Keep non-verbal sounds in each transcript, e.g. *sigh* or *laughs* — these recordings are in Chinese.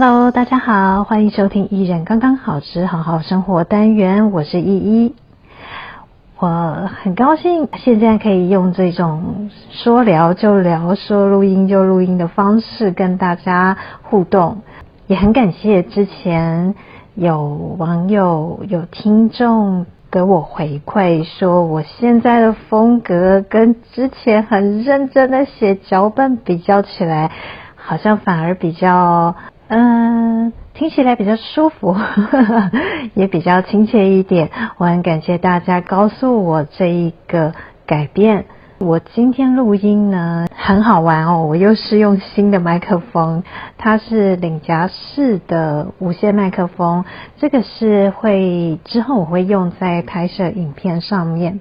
Hello，大家好，欢迎收听《艺人刚刚好吃好好生活》单元，我是依依。我很高兴现在可以用这种说聊就聊、说录音就录音的方式跟大家互动，也很感谢之前有网友、有听众给我回馈，说我现在的风格跟之前很认真的写脚本比较起来，好像反而比较。嗯，听起来比较舒服，呵呵，也比较亲切一点。我很感谢大家告诉我这一个改变。我今天录音呢，很好玩哦，我又是用新的麦克风，它是领夹式的无线麦克风，这个是会之后我会用在拍摄影片上面。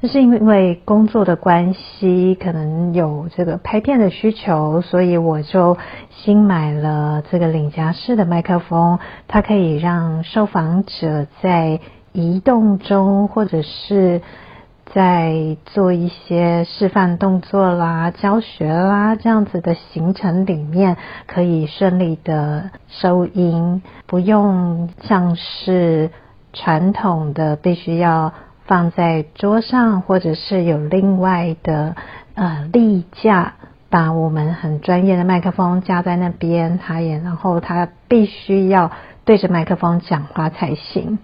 这是因为工作的关系，可能有这个拍片的需求，所以我就新买了这个领夹式的麦克风。它可以让受访者在移动中，或者是在做一些示范动作啦、教学啦这样子的行程里面，可以顺利的收音，不用像是传统的必须要。放在桌上，或者是有另外的呃立架，把我们很专业的麦克风架在那边，他也然后他必须要对着麦克风讲话才行。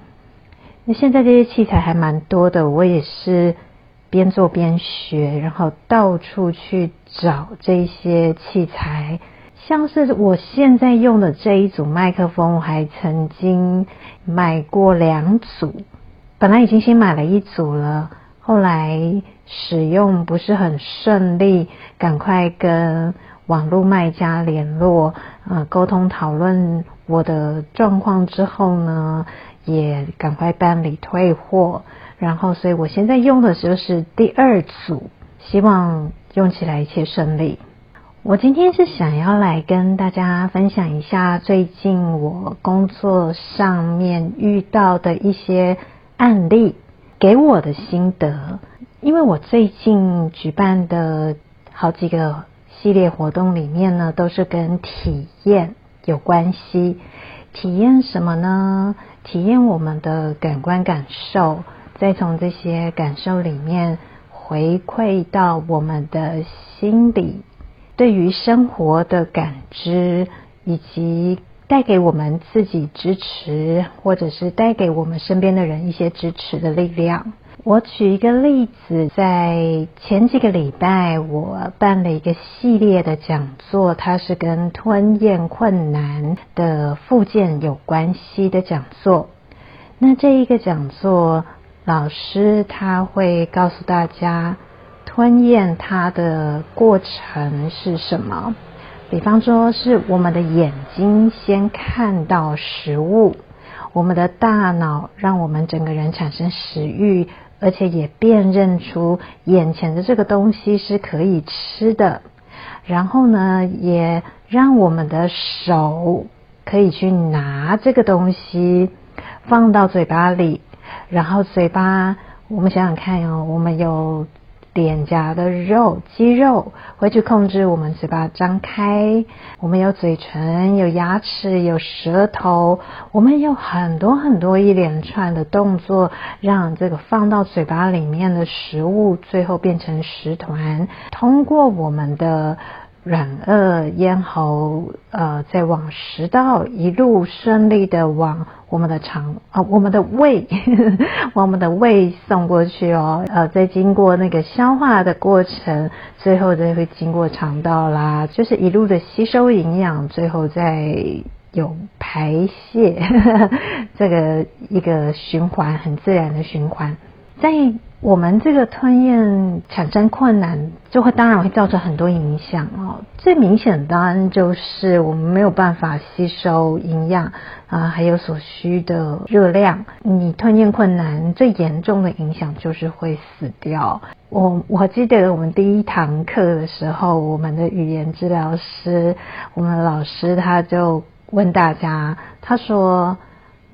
那现在这些器材还蛮多的，我也是边做边学，然后到处去找这些器材，像是我现在用的这一组麦克风，我还曾经买过两组。本来已经先买了一组了，后来使用不是很顺利，赶快跟网络卖家联络，呃，沟通讨论我的状况之后呢，也赶快办理退货，然后所以我现在用的就是第二组，希望用起来一切顺利。我今天是想要来跟大家分享一下最近我工作上面遇到的一些。案例给我的心得，因为我最近举办的好几个系列活动里面呢，都是跟体验有关系。体验什么呢？体验我们的感官感受，再从这些感受里面回馈到我们的心里，对于生活的感知以及。带给我们自己支持，或者是带给我们身边的人一些支持的力量。我举一个例子，在前几个礼拜，我办了一个系列的讲座，它是跟吞咽困难的复健有关系的讲座。那这一个讲座，老师他会告诉大家，吞咽它的过程是什么。比方说，是我们的眼睛先看到食物，我们的大脑让我们整个人产生食欲，而且也辨认出眼前的这个东西是可以吃的。然后呢，也让我们的手可以去拿这个东西放到嘴巴里，然后嘴巴，我们想想看哦，我们有。脸颊的肉、肌肉会去控制我们嘴巴张开，我们有嘴唇、有牙齿、有舌头，我们有很多很多一连串的动作，让这个放到嘴巴里面的食物最后变成食团，通过我们的。软腭、咽喉，呃，再往食道一路顺利的往我们的肠啊、呃，我们的胃，呵 *laughs* 呵往我们的胃送过去哦，呃，再经过那个消化的过程，最后再会经过肠道啦，就是一路的吸收营养，最后再有排泄，呵 *laughs* 呵这个一个循环，很自然的循环，在。我们这个吞咽产生困难，就会当然会造成很多影响哦。最明显的当然就是我们没有办法吸收营养啊，还有所需的热量。你吞咽困难最严重的影响就是会死掉。我我记得我们第一堂课的时候，我们的语言治疗师，我们老师他就问大家，他说：“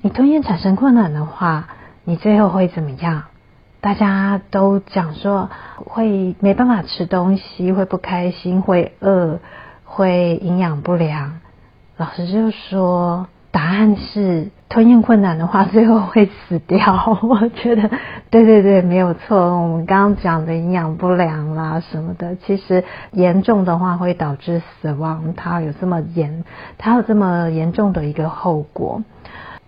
你吞咽产生困难的话，你最后会怎么样？”大家都讲说会没办法吃东西，会不开心，会饿，会营养不良。老师就说，答案是吞咽困难的话，最后会死掉。我觉得，对对对，没有错。我们刚刚讲的营养不良啦什么的，其实严重的话会导致死亡。它有这么严，它有这么严重的一个后果。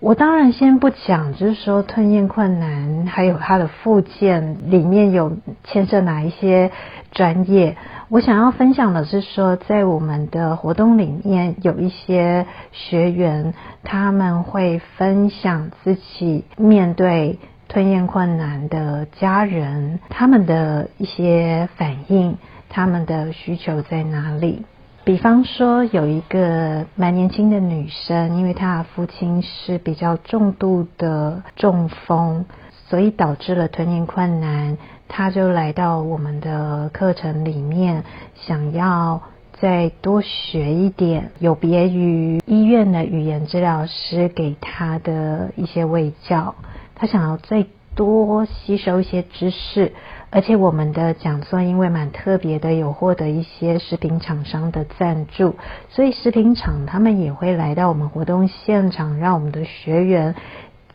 我当然先不讲，就是说吞咽困难，还有它的附件里面有牵涉哪一些专业。我想要分享的是说，在我们的活动里面，有一些学员他们会分享自己面对吞咽困难的家人，他们的一些反应，他们的需求在哪里。比方说，有一个蛮年轻的女生，因为她的父亲是比较重度的中风，所以导致了吞咽困难。她就来到我们的课程里面，想要再多学一点，有别于医院的语言治疗师给她的一些卫教，她想要再多吸收一些知识。而且我们的讲座因为蛮特别的，有获得一些食品厂商的赞助，所以食品厂他们也会来到我们活动现场，让我们的学员。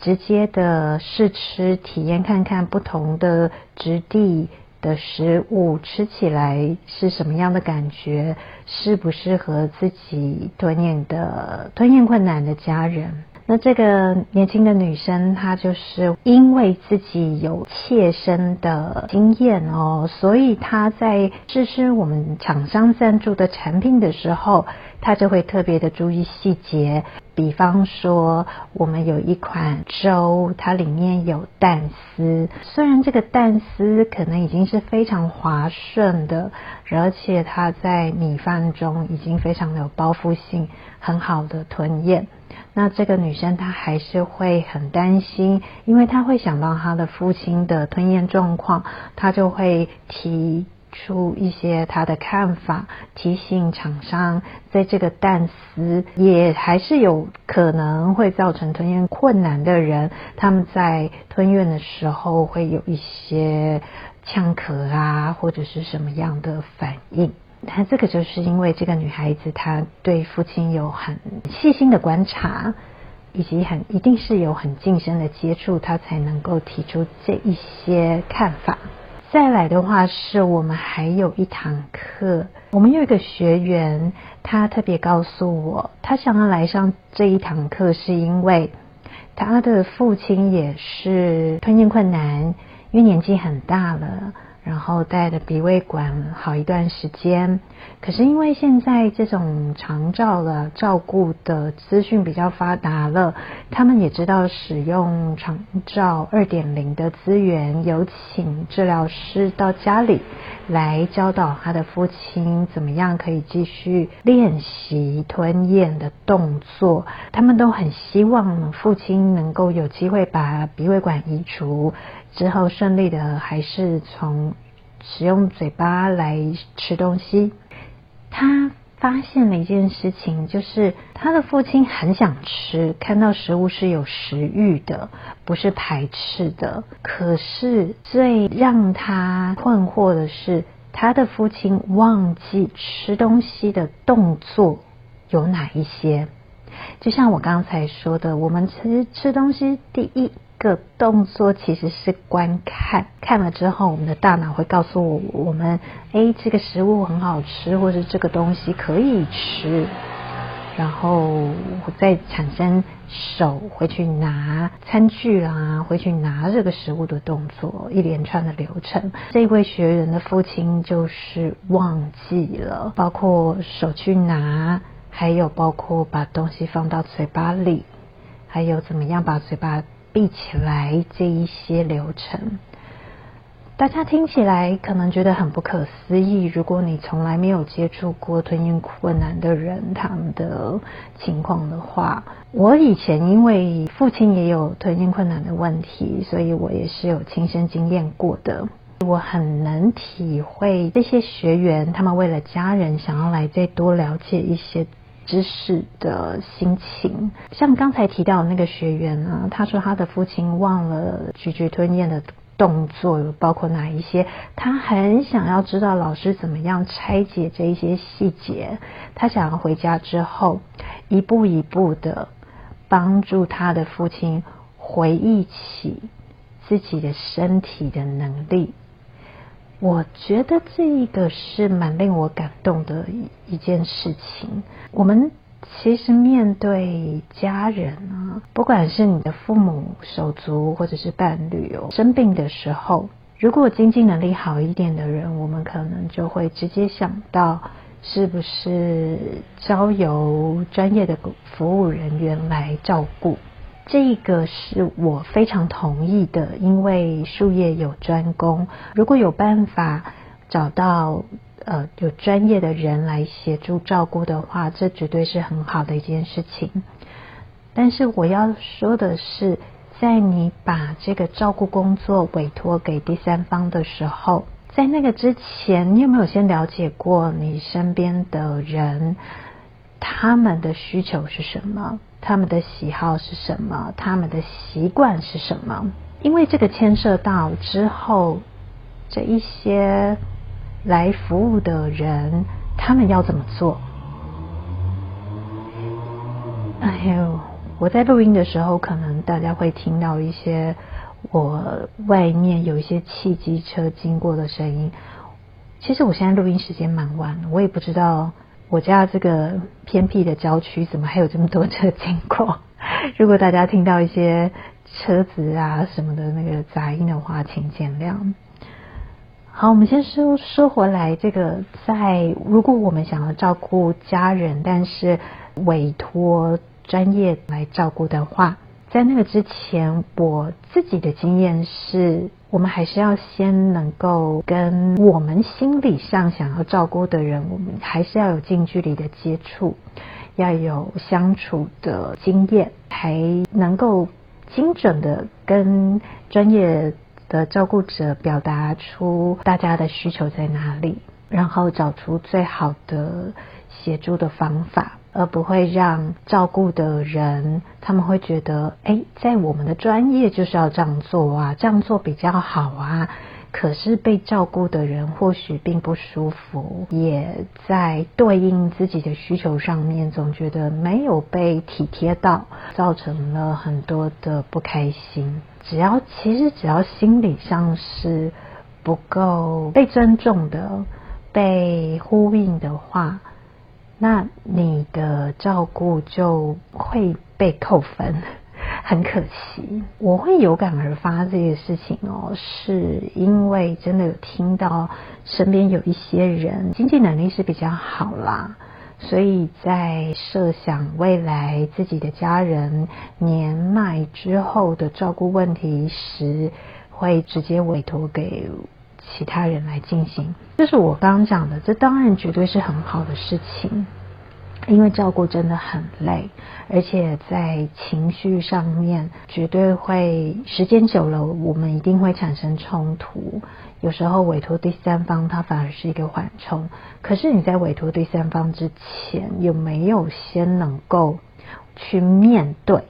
直接的试吃体验看看不同的质地的食物，吃起来是什么样的感觉，适不适合自己吞咽的吞咽困难的家人。那这个年轻的女生，她就是因为自己有切身的经验哦，所以她在试吃我们厂商赞助的产品的时候，她就会特别的注意细节。比方说，我们有一款粥，它里面有蛋丝，虽然这个蛋丝可能已经是非常滑顺的，而且它在米饭中已经非常的有包覆性，很好的吞咽。那这个女生她还是会很担心，因为她会想到她的父亲的吞咽状况，她就会提出一些她的看法，提醒厂商，在这个蛋丝也还是有可能会造成吞咽困难的人，他们在吞咽的时候会有一些呛咳啊，或者是什么样的反应。那这个就是因为这个女孩子她对父亲有很细心的观察，以及很一定是有很近身的接触，她才能够提出这一些看法。再来的话是我们还有一堂课，我们有一个学员，他特别告诉我，他想要来上这一堂课，是因为他的父亲也是吞咽困难，因为年纪很大了。然后带着鼻胃管好一段时间，可是因为现在这种长照的照顾的资讯比较发达了，他们也知道使用长照二点零的资源，有请治疗师到家里来教导他的父亲怎么样可以继续练习吞咽的动作。他们都很希望父亲能够有机会把鼻胃管移除。之后顺利的还是从使用嘴巴来吃东西。他发现了一件事情，就是他的父亲很想吃，看到食物是有食欲的，不是排斥的。可是最让他困惑的是，他的父亲忘记吃东西的动作有哪一些。就像我刚才说的，我们吃吃东西第一。个动作其实是观看，看了之后，我们的大脑会告诉我，我们诶，这个食物很好吃，或是这个东西可以吃，然后再产生手回去拿餐具啦，回去拿这个食物的动作，一连串的流程。这一位学员的父亲就是忘记了，包括手去拿，还有包括把东西放到嘴巴里，还有怎么样把嘴巴。闭起来这一些流程，大家听起来可能觉得很不可思议。如果你从来没有接触过吞咽困难的人，他们的情况的话，我以前因为父亲也有吞咽困难的问题，所以我也是有亲身经验过的。我很能体会这些学员，他们为了家人想要来再多了解一些。知识的心情，像刚才提到的那个学员呢，他说他的父亲忘了咀嚼吞咽的动作，包括哪一些？他很想要知道老师怎么样拆解这一些细节。他想要回家之后，一步一步的帮助他的父亲回忆起自己的身体的能力。我觉得这一个是蛮令我感动的一件事情。我们其实面对家人啊，不管是你的父母、手足或者是伴侣哦，生病的时候，如果经济能力好一点的人，我们可能就会直接想到，是不是交由专业的服务人员来照顾。这个是我非常同意的，因为术业有专攻，如果有办法找到呃有专业的人来协助照顾的话，这绝对是很好的一件事情。但是我要说的是，在你把这个照顾工作委托给第三方的时候，在那个之前，你有没有先了解过你身边的人，他们的需求是什么？他们的喜好是什么？他们的习惯是什么？因为这个牵涉到之后这一些来服务的人，他们要怎么做？哎呦，我在录音的时候，可能大家会听到一些我外面有一些汽机车经过的声音。其实我现在录音时间蛮晚，我也不知道。我家这个偏僻的郊区，怎么还有这么多车经过？如果大家听到一些车子啊什么的那个杂音的话，请见谅。好，我们先说说回来，这个在如果我们想要照顾家人，但是委托专业来照顾的话。在那个之前，我自己的经验是，我们还是要先能够跟我们心理上想要照顾的人，我们还是要有近距离的接触，要有相处的经验，还能够精准的跟专业的照顾者表达出大家的需求在哪里，然后找出最好的协助的方法。而不会让照顾的人，他们会觉得，哎，在我们的专业就是要这样做啊，这样做比较好啊。可是被照顾的人或许并不舒服，也在对应自己的需求上面，总觉得没有被体贴到，造成了很多的不开心。只要其实只要心理上是不够被尊重的、被呼应的话。那你的照顾就会被扣分，*laughs* 很可惜。我会有感而发这个事情哦，是因为真的有听到身边有一些人经济能力是比较好啦，所以在设想未来自己的家人年迈之后的照顾问题时，会直接委托给其他人来进行，这是我刚刚讲的，这当然绝对是很好的事情，因为照顾真的很累，而且在情绪上面绝对会时间久了，我们一定会产生冲突。有时候委托第三方，它反而是一个缓冲。可是你在委托第三方之前，有没有先能够去面对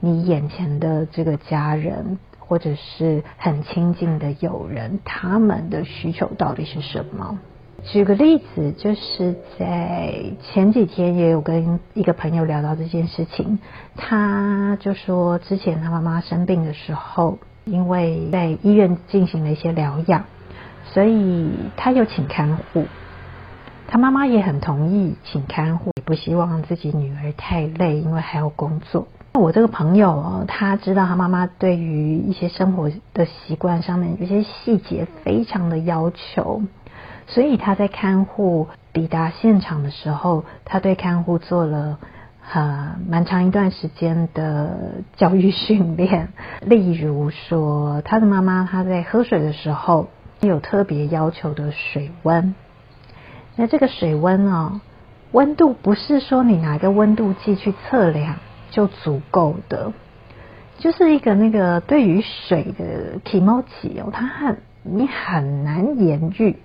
你眼前的这个家人？或者是很亲近的友人，他们的需求到底是什么？举个例子，就是在前几天也有跟一个朋友聊到这件事情，他就说之前他妈妈生病的时候，因为在医院进行了一些疗养，所以他有请看护，他妈妈也很同意请看护，不希望自己女儿太累，因为还要工作。我这个朋友哦，他知道他妈妈对于一些生活的习惯上面有些细节非常的要求，所以他在看护抵达现场的时候，他对看护做了呃蛮长一段时间的教育训练。*laughs* 例如说，他的妈妈他在喝水的时候有特别要求的水温，那这个水温哦，温度不是说你拿个温度计去测量。就足够的，就是一个那个对于水的気持ち哦，它很你很难言喻，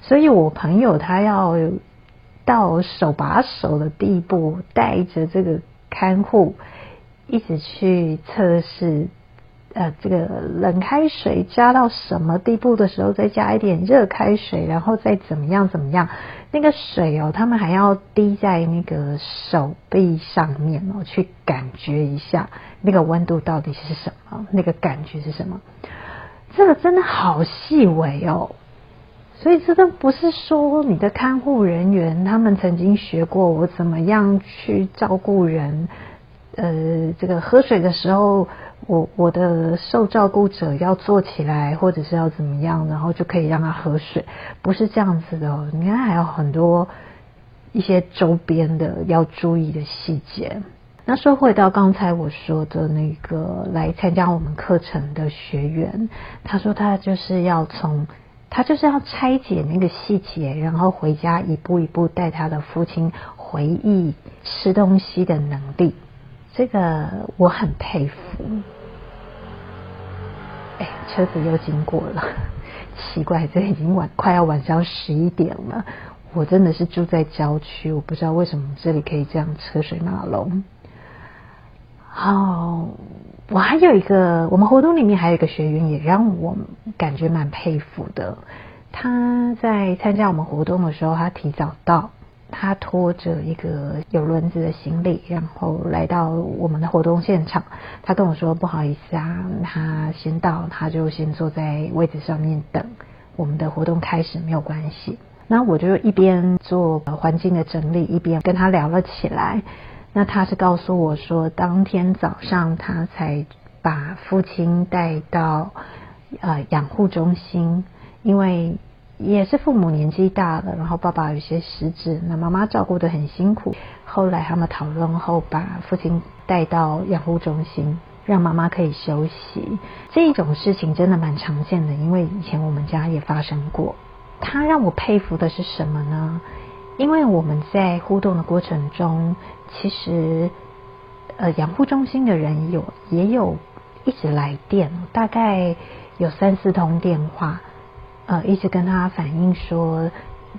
所以我朋友他要到手把手的地步，带着这个看护一直去测试呃，这个冷开水加到什么地步的时候，再加一点热开水，然后再怎么样怎么样。那个水哦，他们还要滴在那个手臂上面哦，去感觉一下那个温度到底是什么，那个感觉是什么。这个真的好细微哦，所以这都不是说你的看护人员他们曾经学过我怎么样去照顾人。呃，这个喝水的时候，我我的受照顾者要坐起来，或者是要怎么样，然后就可以让他喝水，不是这样子的哦。你看还有很多一些周边的要注意的细节。那说回到刚才我说的那个来参加我们课程的学员，他说他就是要从他就是要拆解那个细节，然后回家一步一步带他的父亲回忆吃东西的能力。这个我很佩服。哎，车子又经过了，*laughs* 奇怪，这已经晚快要晚上十一点了。我真的是住在郊区，我不知道为什么这里可以这样车水马龙。哦，我还有一个，我们活动里面还有一个学员也让我感觉蛮佩服的。他在参加我们活动的时候，他提早到。他拖着一个有轮子的行李，然后来到我们的活动现场。他跟我说：“不好意思啊，他先到，他就先坐在位置上面等我们的活动开始，没有关系。”那我就一边做环境的整理，一边跟他聊了起来。那他是告诉我说，当天早上他才把父亲带到呃养护中心，因为。也是父母年纪大了，然后爸爸有些失智，那妈妈照顾得很辛苦。后来他们讨论后，把父亲带到养护中心，让妈妈可以休息。这种事情真的蛮常见的，因为以前我们家也发生过。他让我佩服的是什么呢？因为我们在互动的过程中，其实呃养护中心的人有也有一直来电，大概有三四通电话。呃，一直跟他反映说，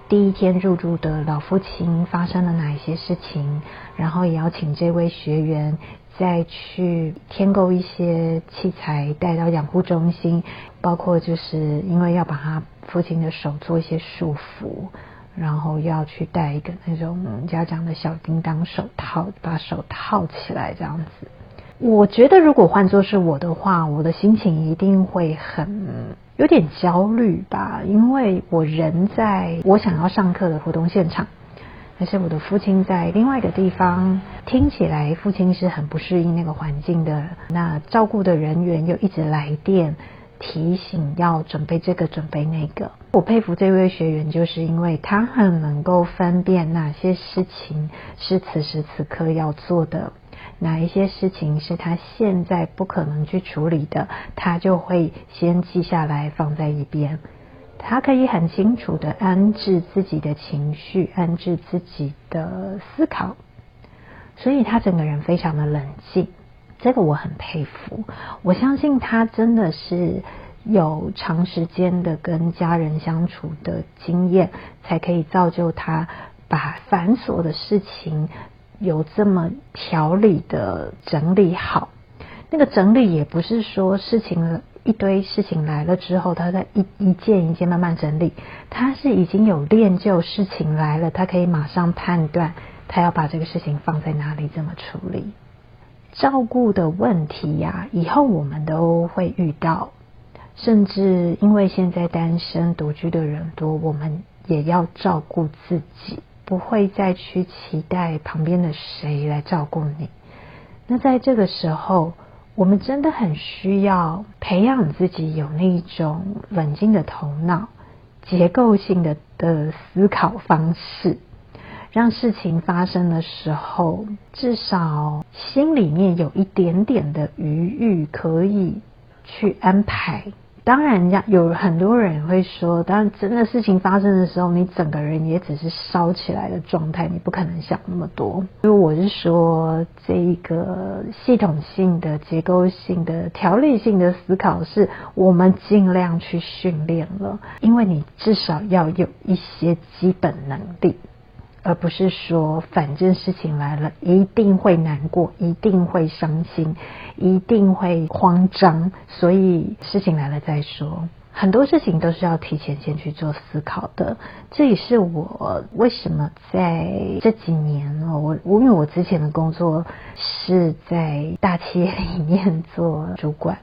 第一天入住的老父亲发生了哪一些事情，然后也要请这位学员再去添购一些器材带到养护中心，包括就是因为要把他父亲的手做一些束缚，然后要去戴一个那种家长的小叮当手套，把手套起来这样子。我觉得如果换作是我的话，我的心情一定会很。有点焦虑吧，因为我人在我想要上课的活动现场，但是我的父亲在另外一个地方，听起来父亲是很不适应那个环境的。那照顾的人员又一直来电提醒要准备这个准备那个。我佩服这位学员，就是因为他很能够分辨哪些事情是此时此刻要做的。哪一些事情是他现在不可能去处理的，他就会先记下来放在一边。他可以很清楚地安置自己的情绪，安置自己的思考，所以他整个人非常的冷静。这个我很佩服，我相信他真的是有长时间的跟家人相处的经验，才可以造就他把繁琐的事情。有这么条理的整理好，那个整理也不是说事情一堆事情来了之后，他再一一件一件慢慢整理，他是已经有练就事情来了，他可以马上判断他要把这个事情放在哪里，怎么处理。照顾的问题呀，以后我们都会遇到，甚至因为现在单身独居的人多，我们也要照顾自己。不会再去期待旁边的谁来照顾你。那在这个时候，我们真的很需要培养自己有那种冷静的头脑、结构性的的思考方式，让事情发生的时候，至少心里面有一点点的余裕，可以去安排。当然，人家有很多人会说，当然，真的事情发生的时候，你整个人也只是烧起来的状态，你不可能想那么多。因为我是说，这一个系统性的、结构性的、条理性的思考，是我们尽量去训练了，因为你至少要有一些基本能力。而不是说反正事情来了一定会难过，一定会伤心，一定会慌张，所以事情来了再说。很多事情都是要提前先去做思考的，这也是我为什么在这几年哦，我我因为我之前的工作是在大企业里面做主管，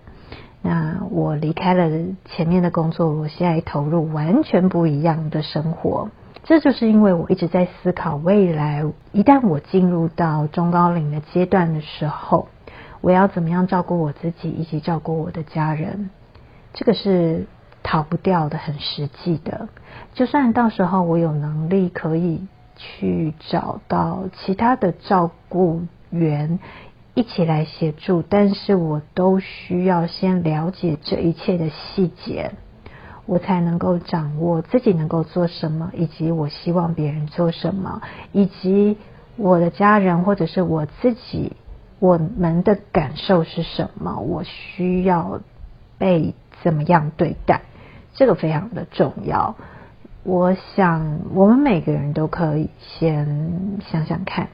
那我离开了前面的工作，我现在投入完全不一样的生活，这就是因为我一直在思考未来，一旦我进入到中高龄的阶段的时候，我要怎么样照顾我自己以及照顾我的家人，这个是。逃不掉的，很实际的。就算到时候我有能力可以去找到其他的照顾员一起来协助，但是我都需要先了解这一切的细节，我才能够掌握自己能够做什么，以及我希望别人做什么，以及我的家人或者是我自己，我们的感受是什么，我需要被怎么样对待。这个非常的重要，我想我们每个人都可以先想想看。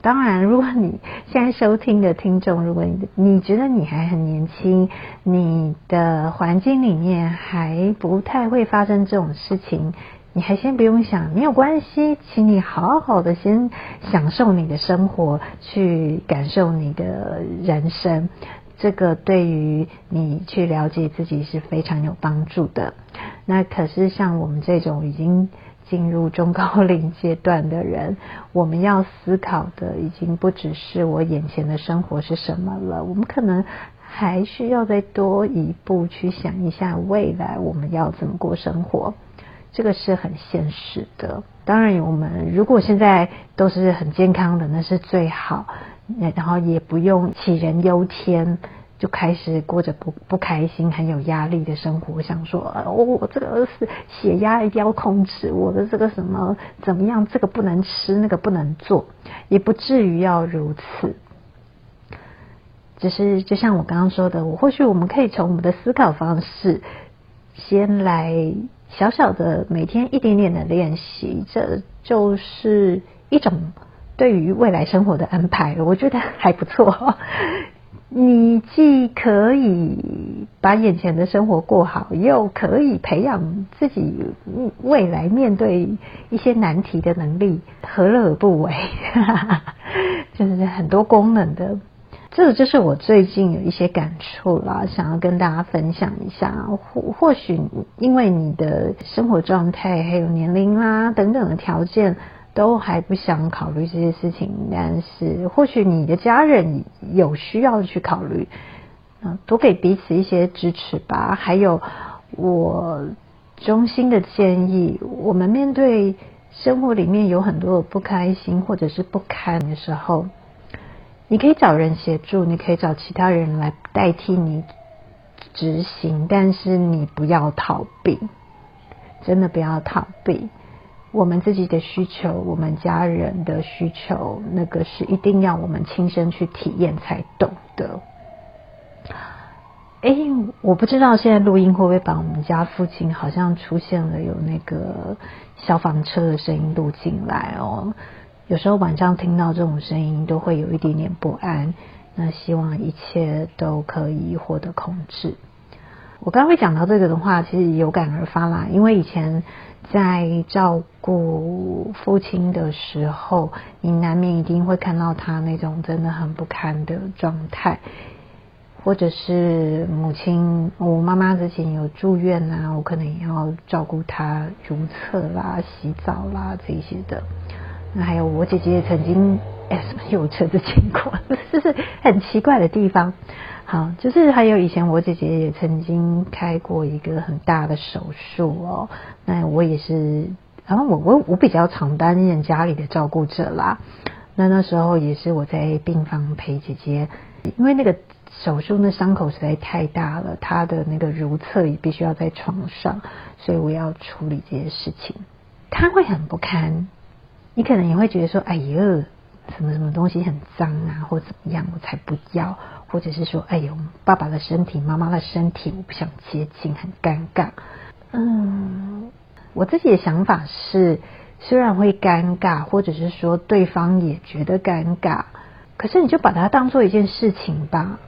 当然，如果你现在收听的听众，如果你你觉得你还很年轻，你的环境里面还不太会发生这种事情，你还先不用想，没有关系，请你好好的先享受你的生活，去感受你的人生。这个对于你去了解自己是非常有帮助的。那可是像我们这种已经进入中高龄阶段的人，*laughs* 我们要思考的已经不只是我眼前的生活是什么了，我们可能还需要再多一步去想一下未来我们要怎么过生活。这个是很现实的。当然，我们如果现在都是很健康的，那是最好。然后也不用杞人忧天，就开始过着不不开心、很有压力的生活。想说，哦，我这个是血压一定要控制，我的这个什么怎么样，这个不能吃，那个不能做，也不至于要如此。只是就像我刚刚说的，我或许我们可以从我们的思考方式，先来小小的每天一点点的练习，这就是一种。对于未来生活的安排，我觉得还不错。你既可以把眼前的生活过好，又可以培养自己未来面对一些难题的能力，何乐而不为？*laughs* 就是很多功能的。这个就是我最近有一些感触啦，想要跟大家分享一下。或或许因为你的生活状态，还有年龄啦等等的条件。都还不想考虑这些事情，但是或许你的家人有需要去考虑，啊，多给彼此一些支持吧。还有，我衷心的建议，我们面对生活里面有很多的不开心或者是不堪的时候，你可以找人协助，你可以找其他人来代替你执行，但是你不要逃避，真的不要逃避。我们自己的需求，我们家人的需求，那个是一定要我们亲身去体验才懂的。哎，我不知道现在录音会不会把我们家附近好像出现了有那个消防车的声音录进来哦。有时候晚上听到这种声音，都会有一点点不安。那希望一切都可以获得控制。我刚刚会讲到这个的话，其实有感而发啦，因为以前。在照顾父亲的时候，你难免一定会看到他那种真的很不堪的状态，或者是母亲，我妈妈之前有住院啊，我可能也要照顾她如厕啦、洗澡啦这些的。那还有我姐姐曾经，哎，什么有车的情况，*laughs* 这是很奇怪的地方。好，就是还有以前我姐姐也曾经开过一个很大的手术哦，那我也是，然后我我我比较常担任家里的照顾者啦，那那时候也是我在病房陪姐姐，因为那个手术那伤口实在太大了，她的那个如厕也必须要在床上，所以我要处理这些事情，她会很不堪，你可能也会觉得说，哎呦。什么什么东西很脏啊，或怎么样，我才不要，或者是说，哎呦，爸爸的身体、妈妈的身体，我不想接近，很尴尬。嗯，我自己的想法是，虽然会尴尬，或者是说对方也觉得尴尬，可是你就把它当做一件事情吧，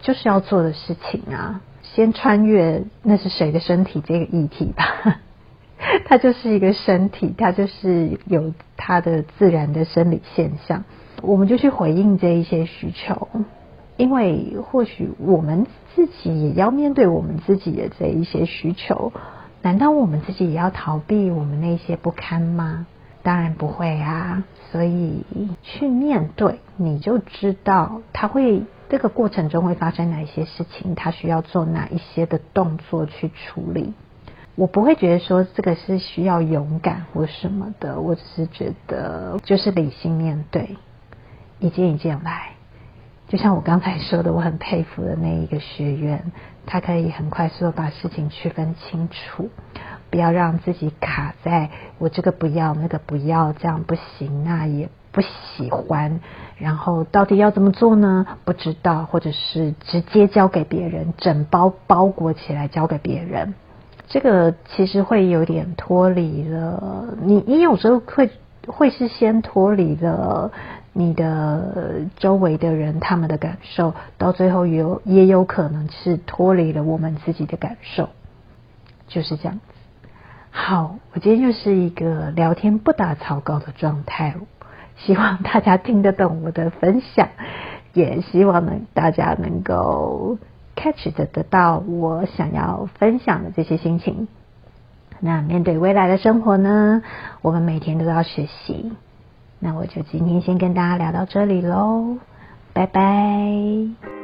就是要做的事情啊。先穿越那是谁的身体这个议题吧，*laughs* 它就是一个身体，它就是有它的自然的生理现象，我们就去回应这一些需求，因为或许我们自己也要面对我们自己的这一些需求。难道我们自己也要逃避我们那些不堪吗？当然不会啊！所以去面对，你就知道他会这个过程中会发生哪一些事情，他需要做哪一些的动作去处理。我不会觉得说这个是需要勇敢或什么的，我只是觉得就是理性面对，一件一件来。就像我刚才说的，我很佩服的那一个学员，他可以很快速的把事情区分清楚，不要让自己卡在我这个不要，那个不要，这样不行，那也不喜欢，然后到底要怎么做呢？不知道，或者是直接交给别人，整包包裹起来交给别人，这个其实会有点脱离了你，你有时候会会是先脱离了。你的周围的人，他们的感受，到最后有也有可能是脱离了我们自己的感受，就是这样子。好，我今天又是一个聊天不打草稿的状态，希望大家听得懂我的分享，也希望呢大家能够 catch 得得到我想要分享的这些心情。那面对未来的生活呢，我们每天都要学习。那我就今天先跟大家聊到这里喽，拜拜。